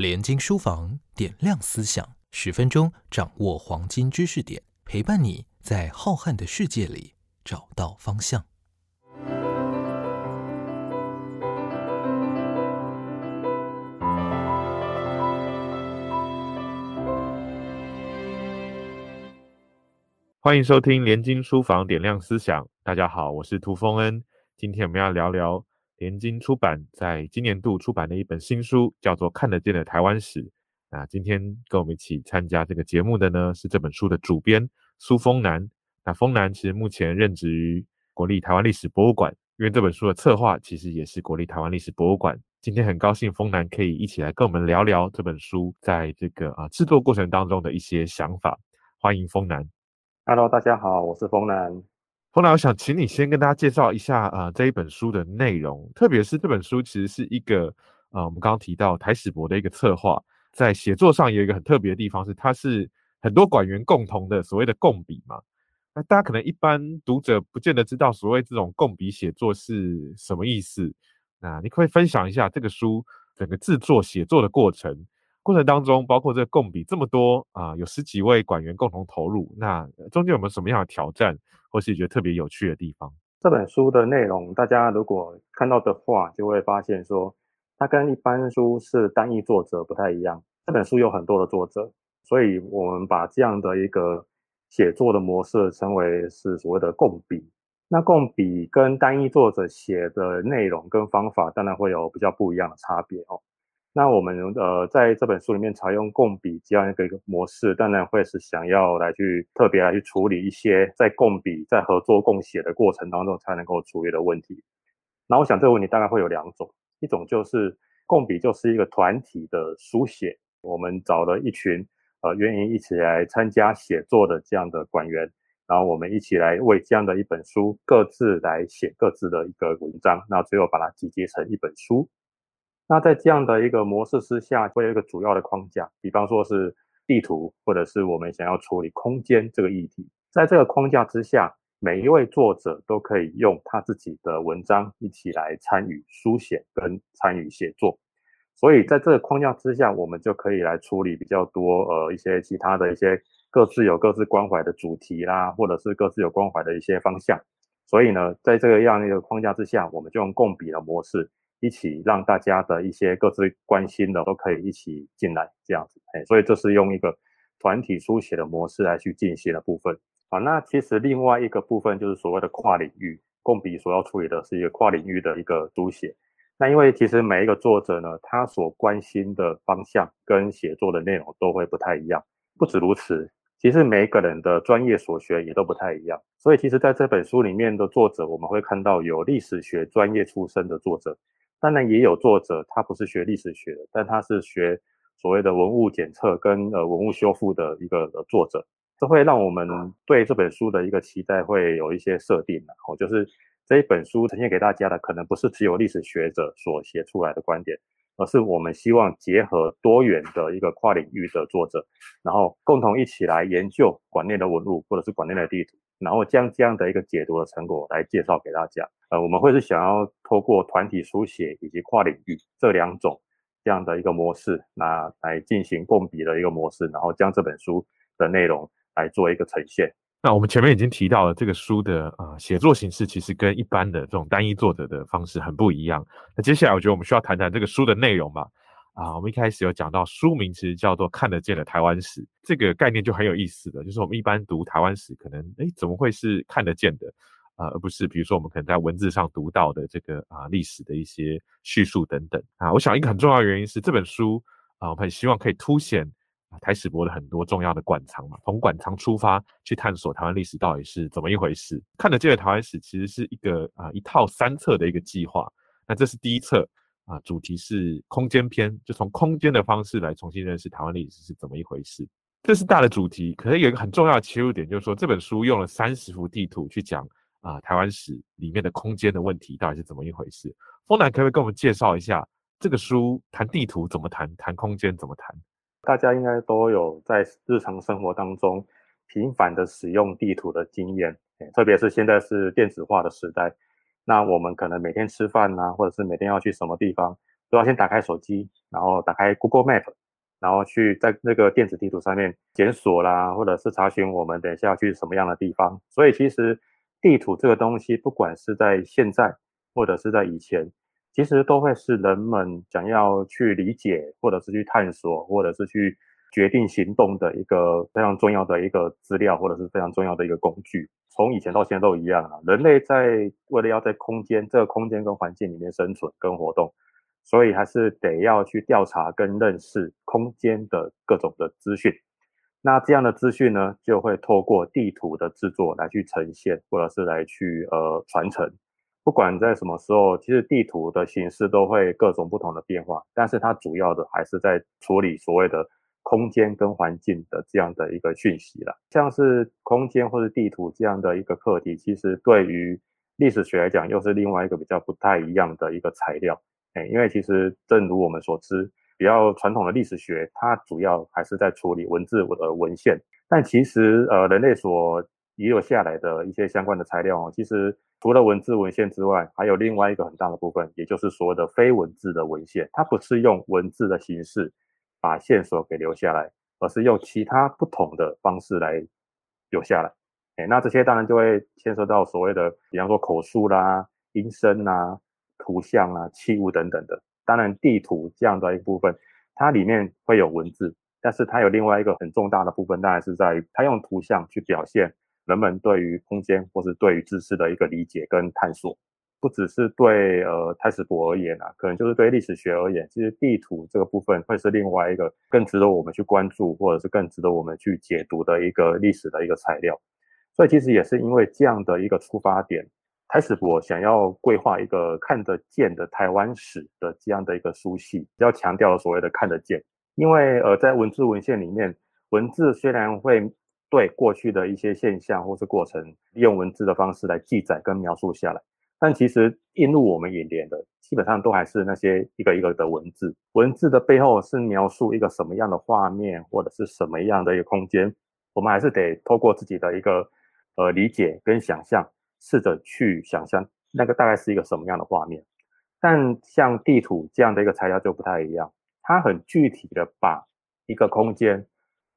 联经书房点亮思想，十分钟掌握黄金知识点，陪伴你在浩瀚的世界里找到方向。欢迎收听联经书房点亮思想。大家好，我是涂峰恩。今天我们要聊聊联经出版在今年度出版的一本新书，叫做《看得见的台湾史》。那今天跟我们一起参加这个节目的呢，是这本书的主编苏峰南。那峰南其实目前任职于国立台湾历史博物馆，因为这本书的策划其实也是国立台湾历史博物馆。今天很高兴峰南可以一起来跟我们聊聊这本书在这个啊制作过程当中的一些想法。欢迎峰南。Hello，大家好，我是风南。后来，我想请你先跟大家介绍一下啊这一本书的内容，特别是这本书其实是一个啊我们刚刚提到台史博的一个策划，在写作上有一个很特别的地方是，它是很多馆员共同的所谓的共笔嘛。那大家可能一般读者不见得知道所谓这种共笔写作是什么意思。那你可以分享一下这个书整个制作写作的过程。过程当中，包括这个共笔这么多啊，有十几位馆员共同投入，那中间有没有什么样的挑战，或是觉得特别有趣的地方？这本书的内容，大家如果看到的话，就会发现说，它跟一般书是单一作者不太一样。这本书有很多的作者，所以我们把这样的一个写作的模式称为是所谓的共笔。那共笔跟单一作者写的内容跟方法，当然会有比较不一样的差别哦。那我们呃在这本书里面采用共笔这样一个一个模式，当然会是想要来去特别来去处理一些在共笔在合作共写的过程当中才能够处理的问题。那我想这个问题大概会有两种，一种就是共笔就是一个团体的书写，我们找了一群呃愿意一起来参加写作的这样的馆员，然后我们一起来为这样的一本书各自来写各自的一个文章，那最后把它集结成一本书。那在这样的一个模式之下，会有一个主要的框架，比方说是地图，或者是我们想要处理空间这个议题。在这个框架之下，每一位作者都可以用他自己的文章一起来参与书写跟参与写作。所以在这个框架之下，我们就可以来处理比较多呃一些其他的一些各自有各自关怀的主题啦，或者是各自有关怀的一些方向。所以呢，在这个样一个框架之下，我们就用共笔的模式。一起让大家的一些各自关心的都可以一起进来，这样子，哎，所以这是用一个团体书写的模式来去进行的部分。啊，那其实另外一个部分就是所谓的跨领域共笔所要处理的是一个跨领域的一个书写。那因为其实每一个作者呢，他所关心的方向跟写作的内容都会不太一样。不止如此，其实每一个人的专业所学也都不太一样。所以其实在这本书里面的作者，我们会看到有历史学专业出身的作者。当然也有作者，他不是学历史学的，但他是学所谓的文物检测跟呃文物修复的一个作者，这会让我们对这本书的一个期待会有一些设定的哦，就是这一本书呈现给大家的，可能不是只有历史学者所写出来的观点，而是我们希望结合多元的一个跨领域的作者，然后共同一起来研究馆内的文物或者是馆内的地图。然后将这样的一个解读的成果来介绍给大家。呃，我们会是想要透过团体书写以及跨领域这两种这样的一个模式，那来进行共笔的一个模式，然后将这本书的内容来做一个呈现。那我们前面已经提到了这个书的啊写作形式，其实跟一般的这种单一作者的方式很不一样。那接下来我觉得我们需要谈谈这个书的内容吧。啊，我们一开始有讲到书名其实叫做《看得见的台湾史》，这个概念就很有意思的，就是我们一般读台湾史，可能哎怎么会是看得见的啊，而不是比如说我们可能在文字上读到的这个啊历史的一些叙述等等啊。我想一个很重要的原因是这本书啊，我很希望可以凸显啊台史博的很多重要的馆藏嘛，从馆藏出发去探索台湾历史到底是怎么一回事。看得见的台湾史其实是一个啊一套三册的一个计划，那这是第一册。啊，主题是空间篇，就从空间的方式来重新认识台湾历史是怎么一回事。这是大的主题，可是有一个很重要的切入点，就是说这本书用了三十幅地图去讲啊台湾史里面的空间的问题到底是怎么一回事。丰南可不可以跟我们介绍一下这个书谈地图怎么谈，谈空间怎么谈？大家应该都有在日常生活当中频繁的使用地图的经验，特别是现在是电子化的时代。那我们可能每天吃饭呐，或者是每天要去什么地方，都要先打开手机，然后打开 Google Map，然后去在那个电子地图上面检索啦，或者是查询我们等一下要去什么样的地方。所以其实地图这个东西，不管是在现在或者是在以前，其实都会是人们想要去理解，或者是去探索，或者是去决定行动的一个非常重要的一个资料，或者是非常重要的一个工具。从以前到现在都一样啊，人类在为了要在空间这个空间跟环境里面生存跟活动，所以还是得要去调查跟认识空间的各种的资讯。那这样的资讯呢，就会透过地图的制作来去呈现，或者是来去呃传承。不管在什么时候，其实地图的形式都会各种不同的变化，但是它主要的还是在处理所谓的空间跟环境的这样的一个讯息了。像是空间或者地图这样的一个课题，其实对于历史学来讲，又是另外一个比较不太一样的一个材料。哎，因为其实正如我们所知，比较传统的历史学，它主要还是在处理文字的文献，但其实呃，人类所遗留下来的一些相关的材料哦，其实除了文字文献之外，还有另外一个很大的部分，也就是所谓的非文字的文献。它不是用文字的形式把线索给留下来，而是用其他不同的方式来留下来。哎，那这些当然就会牵涉到所谓的，比方说口述啦、音声啦、图像啊、器物等等的。当然，地图这样的一部分，它里面会有文字，但是它有另外一个很重大的部分，当然是在于它用图像去表现。人们对于空间或是对于知识的一个理解跟探索，不只是对呃泰史博而言啊，可能就是对历史学而言，其实地图这个部分会是另外一个更值得我们去关注，或者是更值得我们去解读的一个历史的一个材料。所以其实也是因为这样的一个出发点，泰史博想要规划一个看得见的台湾史的这样的一个书系，要强调所谓的看得见，因为呃在文字文献里面，文字虽然会。对过去的一些现象或是过程，利用文字的方式来记载跟描述下来，但其实映入我们眼帘的，基本上都还是那些一个一个的文字。文字的背后是描述一个什么样的画面，或者是什么样的一个空间，我们还是得透过自己的一个呃理解跟想象，试着去想象那个大概是一个什么样的画面。但像地图这样的一个材料就不太一样，它很具体的把一个空间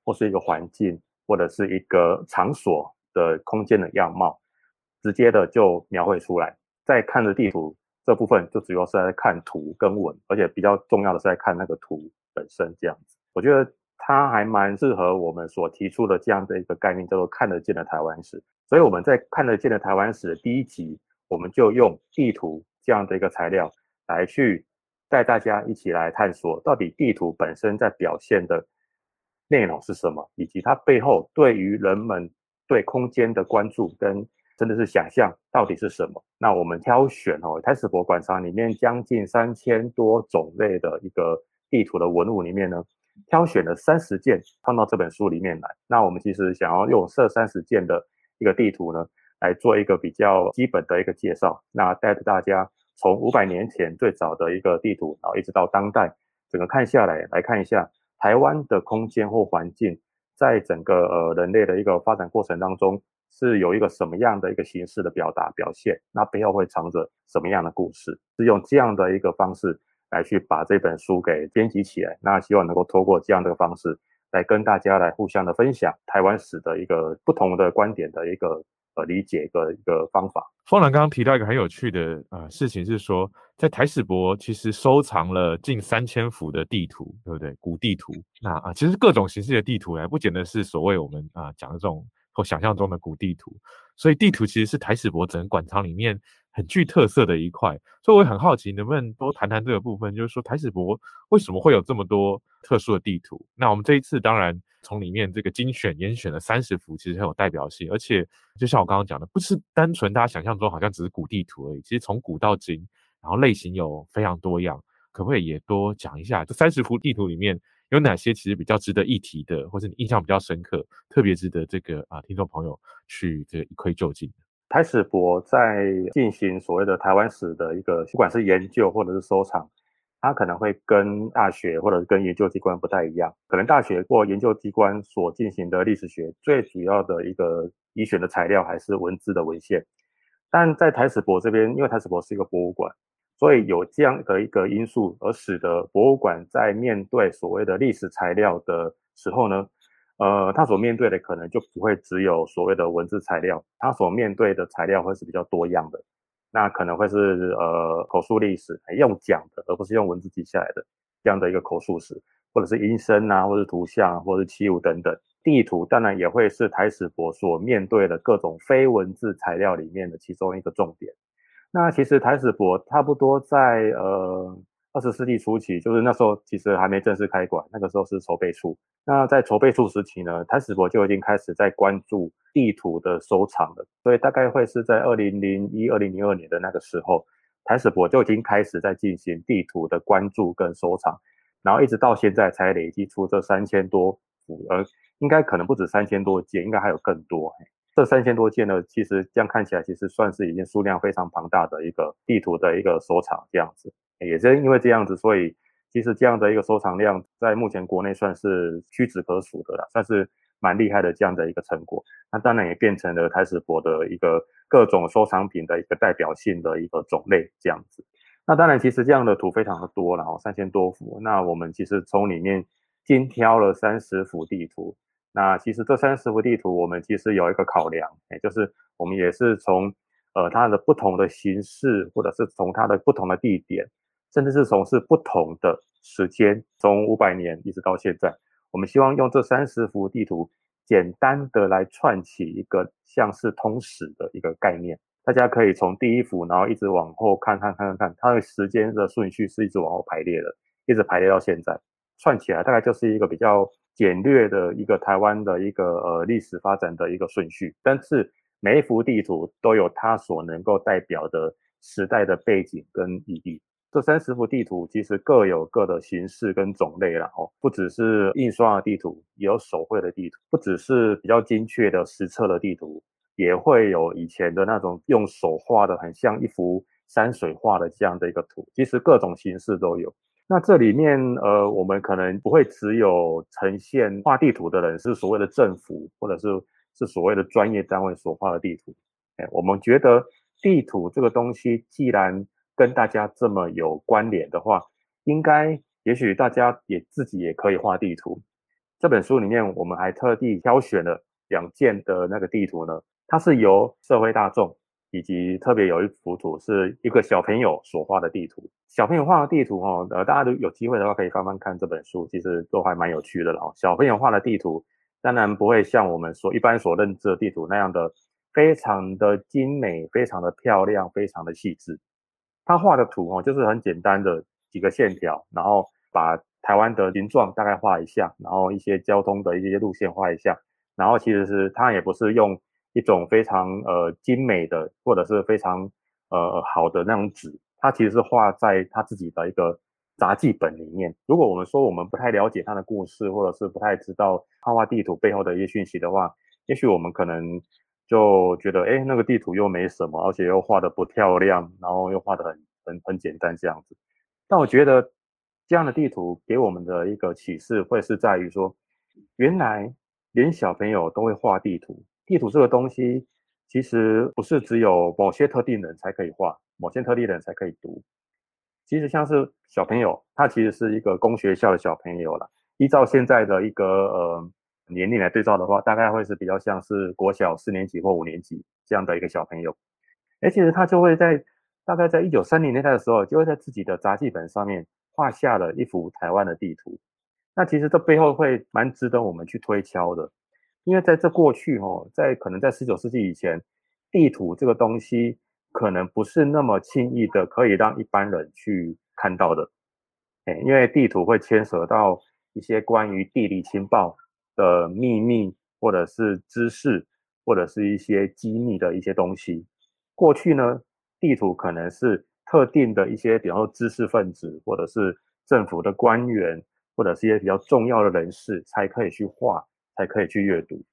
或是一个环境。或者是一个场所的空间的样貌，直接的就描绘出来。在看的地图这部分，就主要是在看图跟文，而且比较重要的是在看那个图本身这样子。我觉得它还蛮适合我们所提出的这样的一个概念，叫做看得见的台湾史。所以我们在看得见的台湾史的第一集，我们就用地图这样的一个材料来去带大家一起来探索，到底地图本身在表现的。内容是什么，以及它背后对于人们对空间的关注跟真的是想象到底是什么？那我们挑选哦，台史博物馆场里面将近三千多种类的一个地图的文物里面呢，挑选了三十件放到这本书里面来。那我们其实想要用这三十件的一个地图呢，来做一个比较基本的一个介绍。那带着大家从五百年前最早的一个地图，然后一直到当代，整个看下来，来看一下。台湾的空间或环境，在整个呃人类的一个发展过程当中，是有一个什么样的一个形式的表达表现？那背后会藏着什么样的故事？是用这样的一个方式来去把这本书给编辑起来。那希望能够透过这样的方式，来跟大家来互相的分享台湾史的一个不同的观点的一个。呃，理解的一个方法。方兰刚刚提到一个很有趣的呃事情，是说在台史博其实收藏了近三千幅的地图，对不对？古地图。那啊，其实各种形式的地图呢，不见得是所谓我们啊讲的这种或想象中的古地图。所以地图其实是台史博整个馆藏里面很具特色的一块。所以我也很好奇，能不能多谈谈这个部分，就是说台史博为什么会有这么多特殊的地图？那我们这一次当然。从里面这个精选严选了三十幅，其实很有代表性，而且就像我刚刚讲的，不是单纯大家想象中好像只是古地图而已。其实从古到今，然后类型有非常多样，可不可以也多讲一下？这三十幅地图里面有哪些其实比较值得一提的，或者你印象比较深刻、特别值得这个啊听众朋友去这一窥究竟？台史博在进行所谓的台湾史的一个，不管是研究或者是收藏。它可能会跟大学或者跟研究机关不太一样，可能大学或研究机关所进行的历史学最主要的一个依选的材料还是文字的文献，但在台史博这边，因为台史博是一个博物馆，所以有这样的一个因素，而使得博物馆在面对所谓的历史材料的时候呢，呃，它所面对的可能就不会只有所谓的文字材料，它所面对的材料会是比较多样的。那可能会是呃口述历史用讲的，而不是用文字记下来的这样的一个口述史，或者是音声啊，或者是图像，或者是器物等等。地图当然也会是台史博所面对的各种非文字材料里面的其中一个重点。那其实台史博差不多在呃二十世纪初期，就是那时候其实还没正式开馆，那个时候是筹备处。那在筹备处时期呢，台史博就已经开始在关注地图的收藏了。所以大概会是在二零零一、二零零二年的那个时候，台史博就已经开始在进行地图的关注跟收藏，然后一直到现在才累积出这三千多幅，呃，应该可能不止三千多件，应该还有更多。这三千多件呢，其实这样看起来，其实算是已经数量非常庞大的一个地图的一个收藏这样子。也是因为这样子，所以其实这样的一个收藏量，在目前国内算是屈指可数的了，算是蛮厉害的这样的一个成果。那当然也变成了台史博的一个各种收藏品的一个代表性的一个种类这样子。那当然，其实这样的图非常的多，然后三千多幅。那我们其实从里面精挑了三十幅地图。那其实这三十幅地图，我们其实有一个考量，哎，就是我们也是从呃它的不同的形式，或者是从它的不同的地点，甚至是从事不同的时间，从五百年一直到现在，我们希望用这三十幅地图，简单的来串起一个像是通史的一个概念。大家可以从第一幅，然后一直往后看看看看看，它的时间的顺序是一直往后排列的，一直排列到现在，串起来大概就是一个比较。简略的一个台湾的一个呃历史发展的一个顺序，但是每一幅地图都有它所能够代表的时代的背景跟意义。这三十幅地图其实各有各的形式跟种类了哦，不只是印刷的地图，也有手绘的地图，不只是比较精确的实测的地图，也会有以前的那种用手画的很像一幅山水画的这样的一个图，其实各种形式都有。那这里面，呃，我们可能不会只有呈现画地图的人是所谓的政府，或者是是所谓的专业单位所画的地图。哎，我们觉得地图这个东西，既然跟大家这么有关联的话，应该也许大家也自己也可以画地图。这本书里面，我们还特地挑选了两件的那个地图呢，它是由社会大众。以及特别有一幅图是一个小朋友所画的地图，小朋友画的地图哦，呃，大家都有机会的话可以翻翻看这本书，其实都还蛮有趣的了哦。小朋友画的地图当然不会像我们所一般所认知的地图那样的非常的精美、非常的漂亮、非常的细致。他画的图哦，就是很简单的几个线条，然后把台湾的形状大概画一下，然后一些交通的一些路线画一下，然后其实是他也不是用。一种非常呃精美的，或者是非常呃好的那种纸，它其实是画在他自己的一个杂记本里面。如果我们说我们不太了解他的故事，或者是不太知道画画地图背后的一些讯息的话，也许我们可能就觉得，哎，那个地图又没什么，而且又画的不漂亮，然后又画的很很很简单这样子。但我觉得这样的地图给我们的一个启示，会是在于说，原来连小朋友都会画地图。地图这个东西，其实不是只有某些特定人才可以画，某些特定人才可以读。其实像是小朋友，他其实是一个公学校的小朋友了。依照现在的一个呃年龄来对照的话，大概会是比较像是国小四年级或五年级这样的一个小朋友。哎，其实他就会在大概在一九三零年代的时候，就会在自己的杂记本上面画下了一幅台湾的地图。那其实这背后会蛮值得我们去推敲的。因为在这过去，哦，在可能在十九世纪以前，地图这个东西可能不是那么轻易的可以让一般人去看到的，哎，因为地图会牵涉到一些关于地理情报的秘密，或者是知识，或者是一些机密的一些东西。过去呢，地图可能是特定的一些，比方说知识分子，或者是政府的官员，或者是一些比较重要的人士才可以去画。才可以去阅读，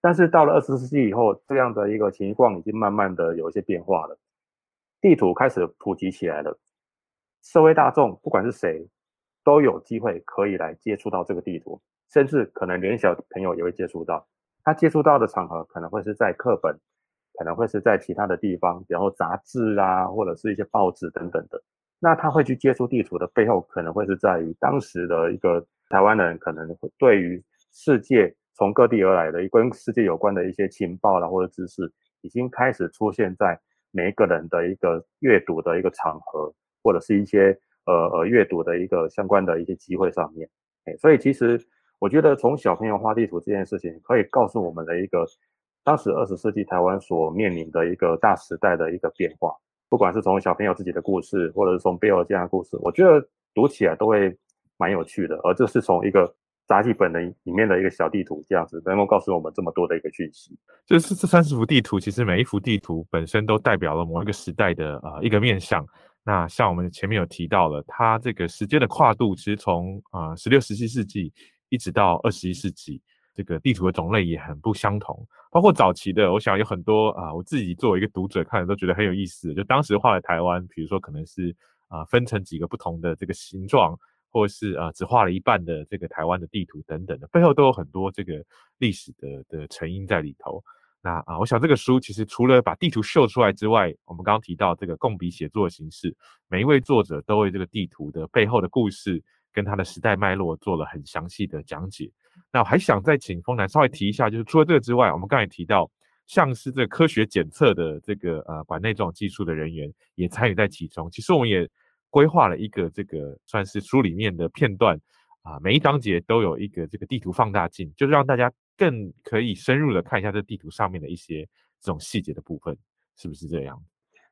但是到了二十世纪以后，这样的一个情况已经慢慢的有一些变化了，地图开始普及起来了，社会大众不管是谁，都有机会可以来接触到这个地图，甚至可能连小朋友也会接触到，他接触到的场合可能会是在课本，可能会是在其他的地方，比如杂志啊，或者是一些报纸等等的，那他会去接触地图的背后，可能会是在于当时的一个台湾人可能对于世界从各地而来的跟世界有关的一些情报啦或者知识，已经开始出现在每一个人的一个阅读的一个场合，或者是一些呃呃阅读的一个相关的一些机会上面。哎，所以其实我觉得从小朋友画地图这件事情，可以告诉我们的一个当时二十世纪台湾所面临的一个大时代的一个变化。不管是从小朋友自己的故事，或者是从贝尔这样的故事，我觉得读起来都会蛮有趣的。而这是从一个杂记本的里面的一个小地图这样子，能够告诉我们这么多的一个讯息。就是这三十幅地图，其实每一幅地图本身都代表了某一个时代的呃一个面向。那像我们前面有提到了，它这个时间的跨度，其实从啊十六、十七世纪一直到二十一世纪。这个地图的种类也很不相同，包括早期的，我想有很多啊，我自己作为一个读者看的都觉得很有意思。就当时画的台湾，比如说可能是啊分成几个不同的这个形状，或是啊只画了一半的这个台湾的地图等等的，背后都有很多这个历史的的成因在里头。那啊，我想这个书其实除了把地图秀出来之外，我们刚刚提到这个共笔写作的形式，每一位作者都为这个地图的背后的故事跟它的时代脉络做了很详细的讲解。那我还想再请丰南稍微提一下，就是除了这个之外，我们刚才提到像是这科学检测的这个呃馆内这种技术的人员也参与在其中。其实我们也规划了一个这个算是书里面的片段啊，每一章节都有一个这个地图放大镜，就是让大家更可以深入的看一下这地图上面的一些这种细节的部分，是不是这样？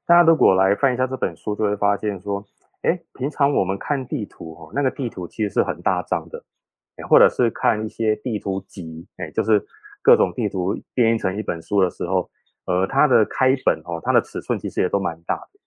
大家如果来翻一下这本书，就会发现说，哎，平常我们看地图哦，那个地图其实是很大张的。或者是看一些地图集，哎，就是各种地图编成一本书的时候，呃，它的开本哦，它的尺寸其实也都蛮大的。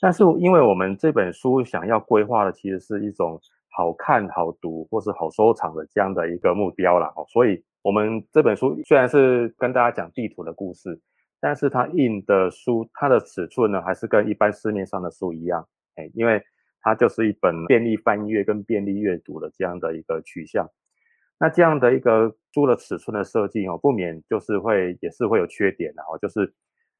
但是因为我们这本书想要规划的，其实是一种好看、好读或是好收藏的这样的一个目标啦。哦，所以我们这本书虽然是跟大家讲地图的故事，但是它印的书，它的尺寸呢，还是跟一般市面上的书一样，哎，因为。它就是一本便利翻阅跟便利阅读的这样的一个取向。那这样的一个书的尺寸的设计哦，不免就是会也是会有缺点的哦，就是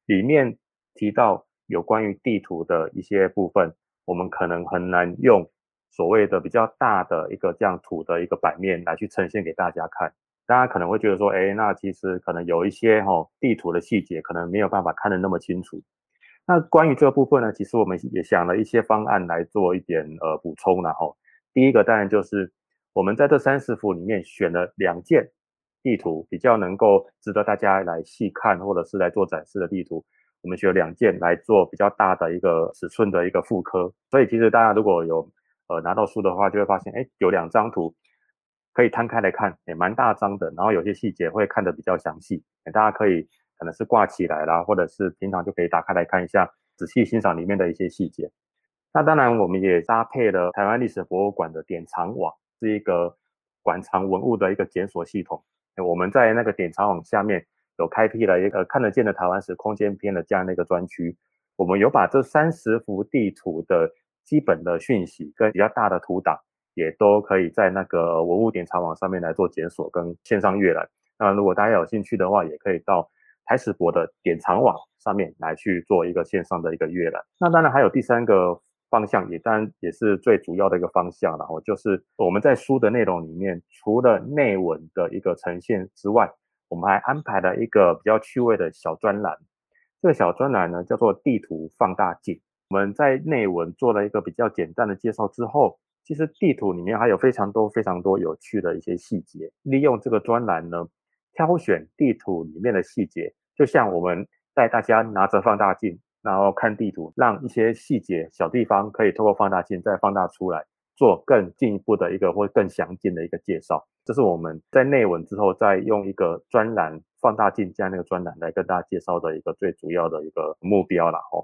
里面提到有关于地图的一些部分，我们可能很难用所谓的比较大的一个这样图的一个版面来去呈现给大家看。大家可能会觉得说，哎，那其实可能有一些哈地图的细节可能没有办法看得那么清楚。那关于这个部分呢，其实我们也想了一些方案来做一点呃补充，然后第一个当然就是我们在这三十幅里面选了两件地图比较能够值得大家来细看或者是来做展示的地图，我们学了两件来做比较大的一个尺寸的一个复刻，所以其实大家如果有呃拿到书的话，就会发现哎有两张图可以摊开来看，也蛮大张的，然后有些细节会看得比较详细，大家可以。可能是挂起来啦，或者是平常就可以打开来看一下，仔细欣赏里面的一些细节。那当然，我们也搭配了台湾历史博物馆的典藏网，是一个馆藏文物的一个检索系统。我们在那个典藏网下面有开辟了一个看得见的台湾史空间篇的这样的一个专区。我们有把这三十幅地图的基本的讯息跟比较大的图档，也都可以在那个文物典藏网上面来做检索跟线上阅览。那如果大家有兴趣的话，也可以到。台史博的典藏网上面来去做一个线上的一个阅览，那当然还有第三个方向，也当然也是最主要的一个方向，然后就是我们在书的内容里面，除了内文的一个呈现之外，我们还安排了一个比较趣味的小专栏。这个小专栏呢叫做地图放大镜。我们在内文做了一个比较简单的介绍之后，其实地图里面还有非常多非常多有趣的一些细节，利用这个专栏呢，挑选地图里面的细节。就像我们带大家拿着放大镜，然后看地图，让一些细节小地方可以透过放大镜再放大出来，做更进一步的一个或更详尽的一个介绍。这是我们在内文之后再用一个专栏放大镜加那个专栏来跟大家介绍的一个最主要的一个目标了哦。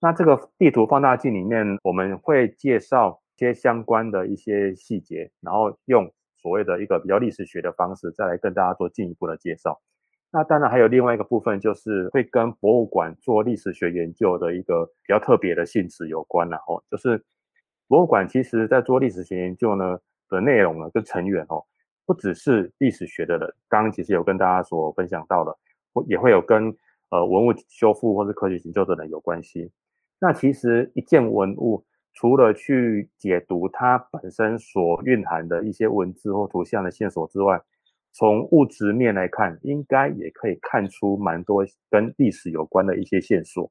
那这个地图放大镜里面，我们会介绍一些相关的一些细节，然后用所谓的一个比较历史学的方式，再来跟大家做进一步的介绍。那当然还有另外一个部分，就是会跟博物馆做历史学研究的一个比较特别的性质有关了哦。就是博物馆其实在做历史学研究呢的内容呢，跟成员哦，不只是历史学的人，刚刚其实有跟大家所分享到的，也会有跟呃文物修复或是科学研究的人有关系。那其实一件文物除了去解读它本身所蕴含的一些文字或图像的线索之外，从物质面来看，应该也可以看出蛮多跟历史有关的一些线索。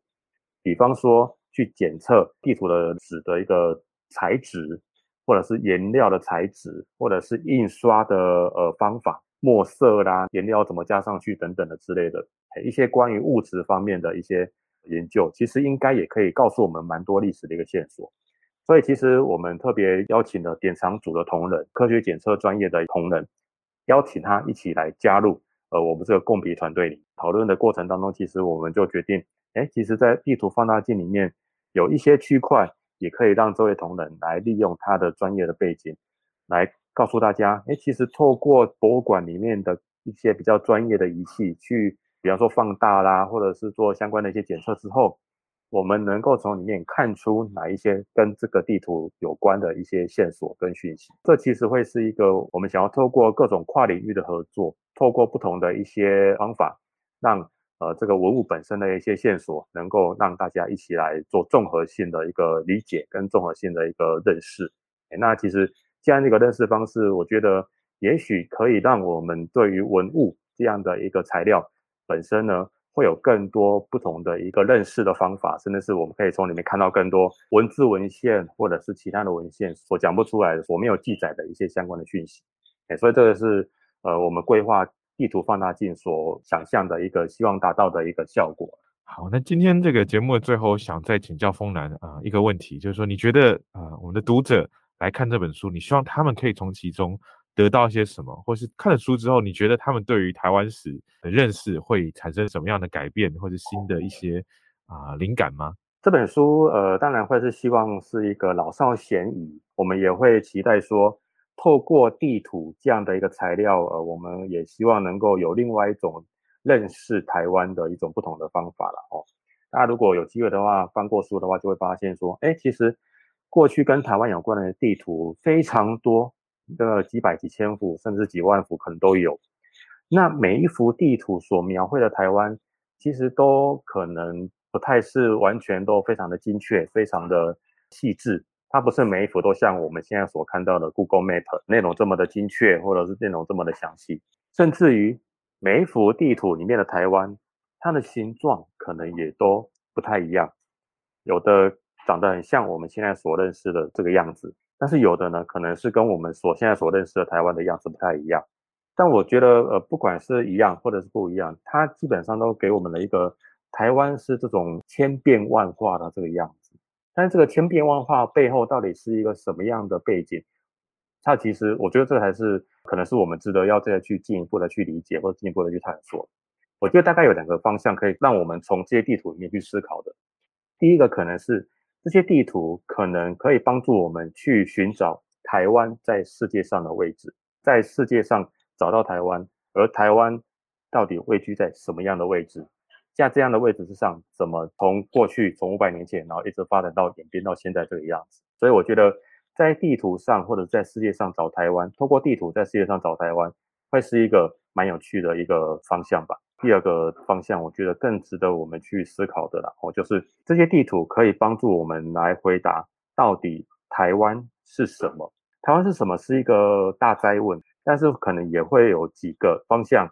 比方说，去检测地图的纸的一个材质，或者是颜料的材质，或者是印刷的呃方法、墨色啦、颜料怎么加上去等等的之类的，一些关于物质方面的一些研究，其实应该也可以告诉我们蛮多历史的一个线索。所以，其实我们特别邀请了典藏组的同仁、科学检测专业的同仁。邀请他一起来加入，呃，我们这个共笔团队里讨论的过程当中，其实我们就决定，哎，其实，在地图放大镜里面有一些区块，也可以让这位同仁来利用他的专业的背景，来告诉大家，哎，其实透过博物馆里面的一些比较专业的仪器去，比方说放大啦，或者是做相关的一些检测之后。我们能够从里面看出哪一些跟这个地图有关的一些线索跟讯息，这其实会是一个我们想要透过各种跨领域的合作，透过不同的一些方法，让呃这个文物本身的一些线索，能够让大家一起来做综合性的一个理解跟综合性的一个认识。那其实这样一个认识方式，我觉得也许可以让我们对于文物这样的一个材料本身呢。会有更多不同的一个认识的方法，甚至是我们可以从里面看到更多文字文献或者是其他的文献所讲不出来的、所没有记载的一些相关的讯息。哎，所以这个是呃我们规划地图放大镜所想象的一个希望达到的一个效果。好，那今天这个节目的最后，想再请教风南啊一个问题，就是说你觉得啊我们的读者来看这本书，你希望他们可以从其中。得到一些什么，或是看了书之后，你觉得他们对于台湾史的认识会产生什么样的改变，或者新的一些啊灵感吗？这本书呃，当然会是希望是一个老少咸宜，我们也会期待说，透过地图这样的一个材料，呃，我们也希望能够有另外一种认识台湾的一种不同的方法了哦。大家如果有机会的话，翻过书的话，就会发现说，哎，其实过去跟台湾有关的地图非常多。个几百几千幅，甚至几万幅可能都有。那每一幅地图所描绘的台湾，其实都可能不太是完全都非常的精确，非常的细致。它不是每一幅都像我们现在所看到的 Google Map 内容这么的精确，或者是内容这么的详细。甚至于每一幅地图里面的台湾，它的形状可能也都不太一样，有的长得很像我们现在所认识的这个样子。但是有的呢，可能是跟我们所现在所认识的台湾的样子不太一样。但我觉得，呃，不管是一样或者是不一样，它基本上都给我们了一个台湾是这种千变万化的这个样子。但这个千变万化背后到底是一个什么样的背景？它其实我觉得这才是可能是我们值得要再去进一步的去理解或者进一步的去探索。我觉得大概有两个方向可以让我们从这些地图里面去思考的。第一个可能是。这些地图可能可以帮助我们去寻找台湾在世界上的位置，在世界上找到台湾，而台湾到底位居在什么样的位置？在这样的位置之上，怎么从过去从五百年前，然后一直发展到演变到现在这个样子？所以我觉得在地图上或者在世界上找台湾，透过地图在世界上找台湾，会是一个蛮有趣的一个方向吧。第二个方向，我觉得更值得我们去思考的啦，哦，就是这些地图可以帮助我们来回答到底台湾是什么？台湾是什么？是一个大灾问，但是可能也会有几个方向，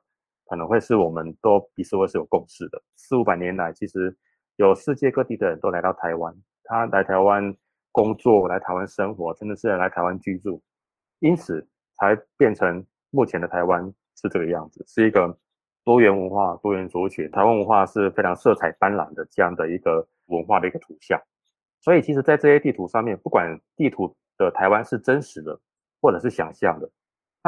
可能会是我们都彼此会是有共识的。四五百年来，其实有世界各地的人都来到台湾，他来台湾工作，来台湾生活，真的是来台湾居住，因此才变成目前的台湾是这个样子，是一个。多元文化、多元族群，台湾文化是非常色彩斑斓的这样的一个文化的一个图像。所以，其实，在这些地图上面，不管地图的台湾是真实的，或者是想象的，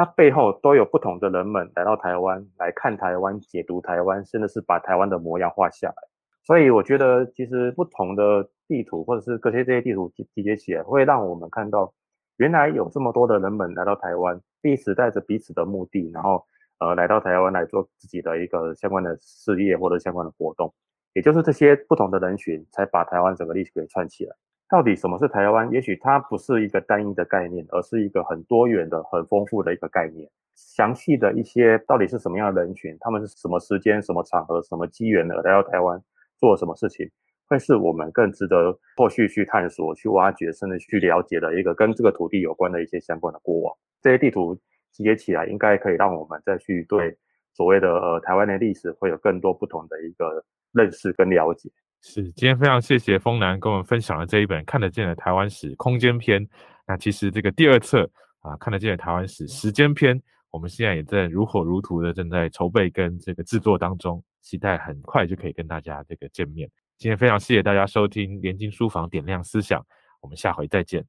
它背后都有不同的人们来到台湾来看台湾、解读台湾，甚至是把台湾的模样画下来。所以，我觉得，其实不同的地图，或者是各些这些地图集集结起来，会让我们看到，原来有这么多的人们来到台湾，彼此带着彼此的目的，然后。呃，来到台湾来做自己的一个相关的事业或者相关的活动，也就是这些不同的人群，才把台湾整个历史给串起来。到底什么是台湾？也许它不是一个单一的概念，而是一个很多元的、很丰富的一个概念。详细的一些到底是什么样的人群，他们是什么时间、什么场合、什么机缘来到台湾做什么事情，会是我们更值得后续去探索、去挖掘，甚至去了解的一个跟这个土地有关的一些相关的过往。这些地图集结起来，应该可以让我们再去对所谓的呃台湾的历史会有更多不同的一个认识跟了解。是，今天非常谢谢丰南跟我们分享了这一本看得见的台湾史空间篇。那其实这个第二册啊，看得见的台湾史时间篇，我们现在也在如火如荼的正在筹备跟这个制作当中，期待很快就可以跟大家这个见面。今天非常谢谢大家收听联经书房点亮思想，我们下回再见。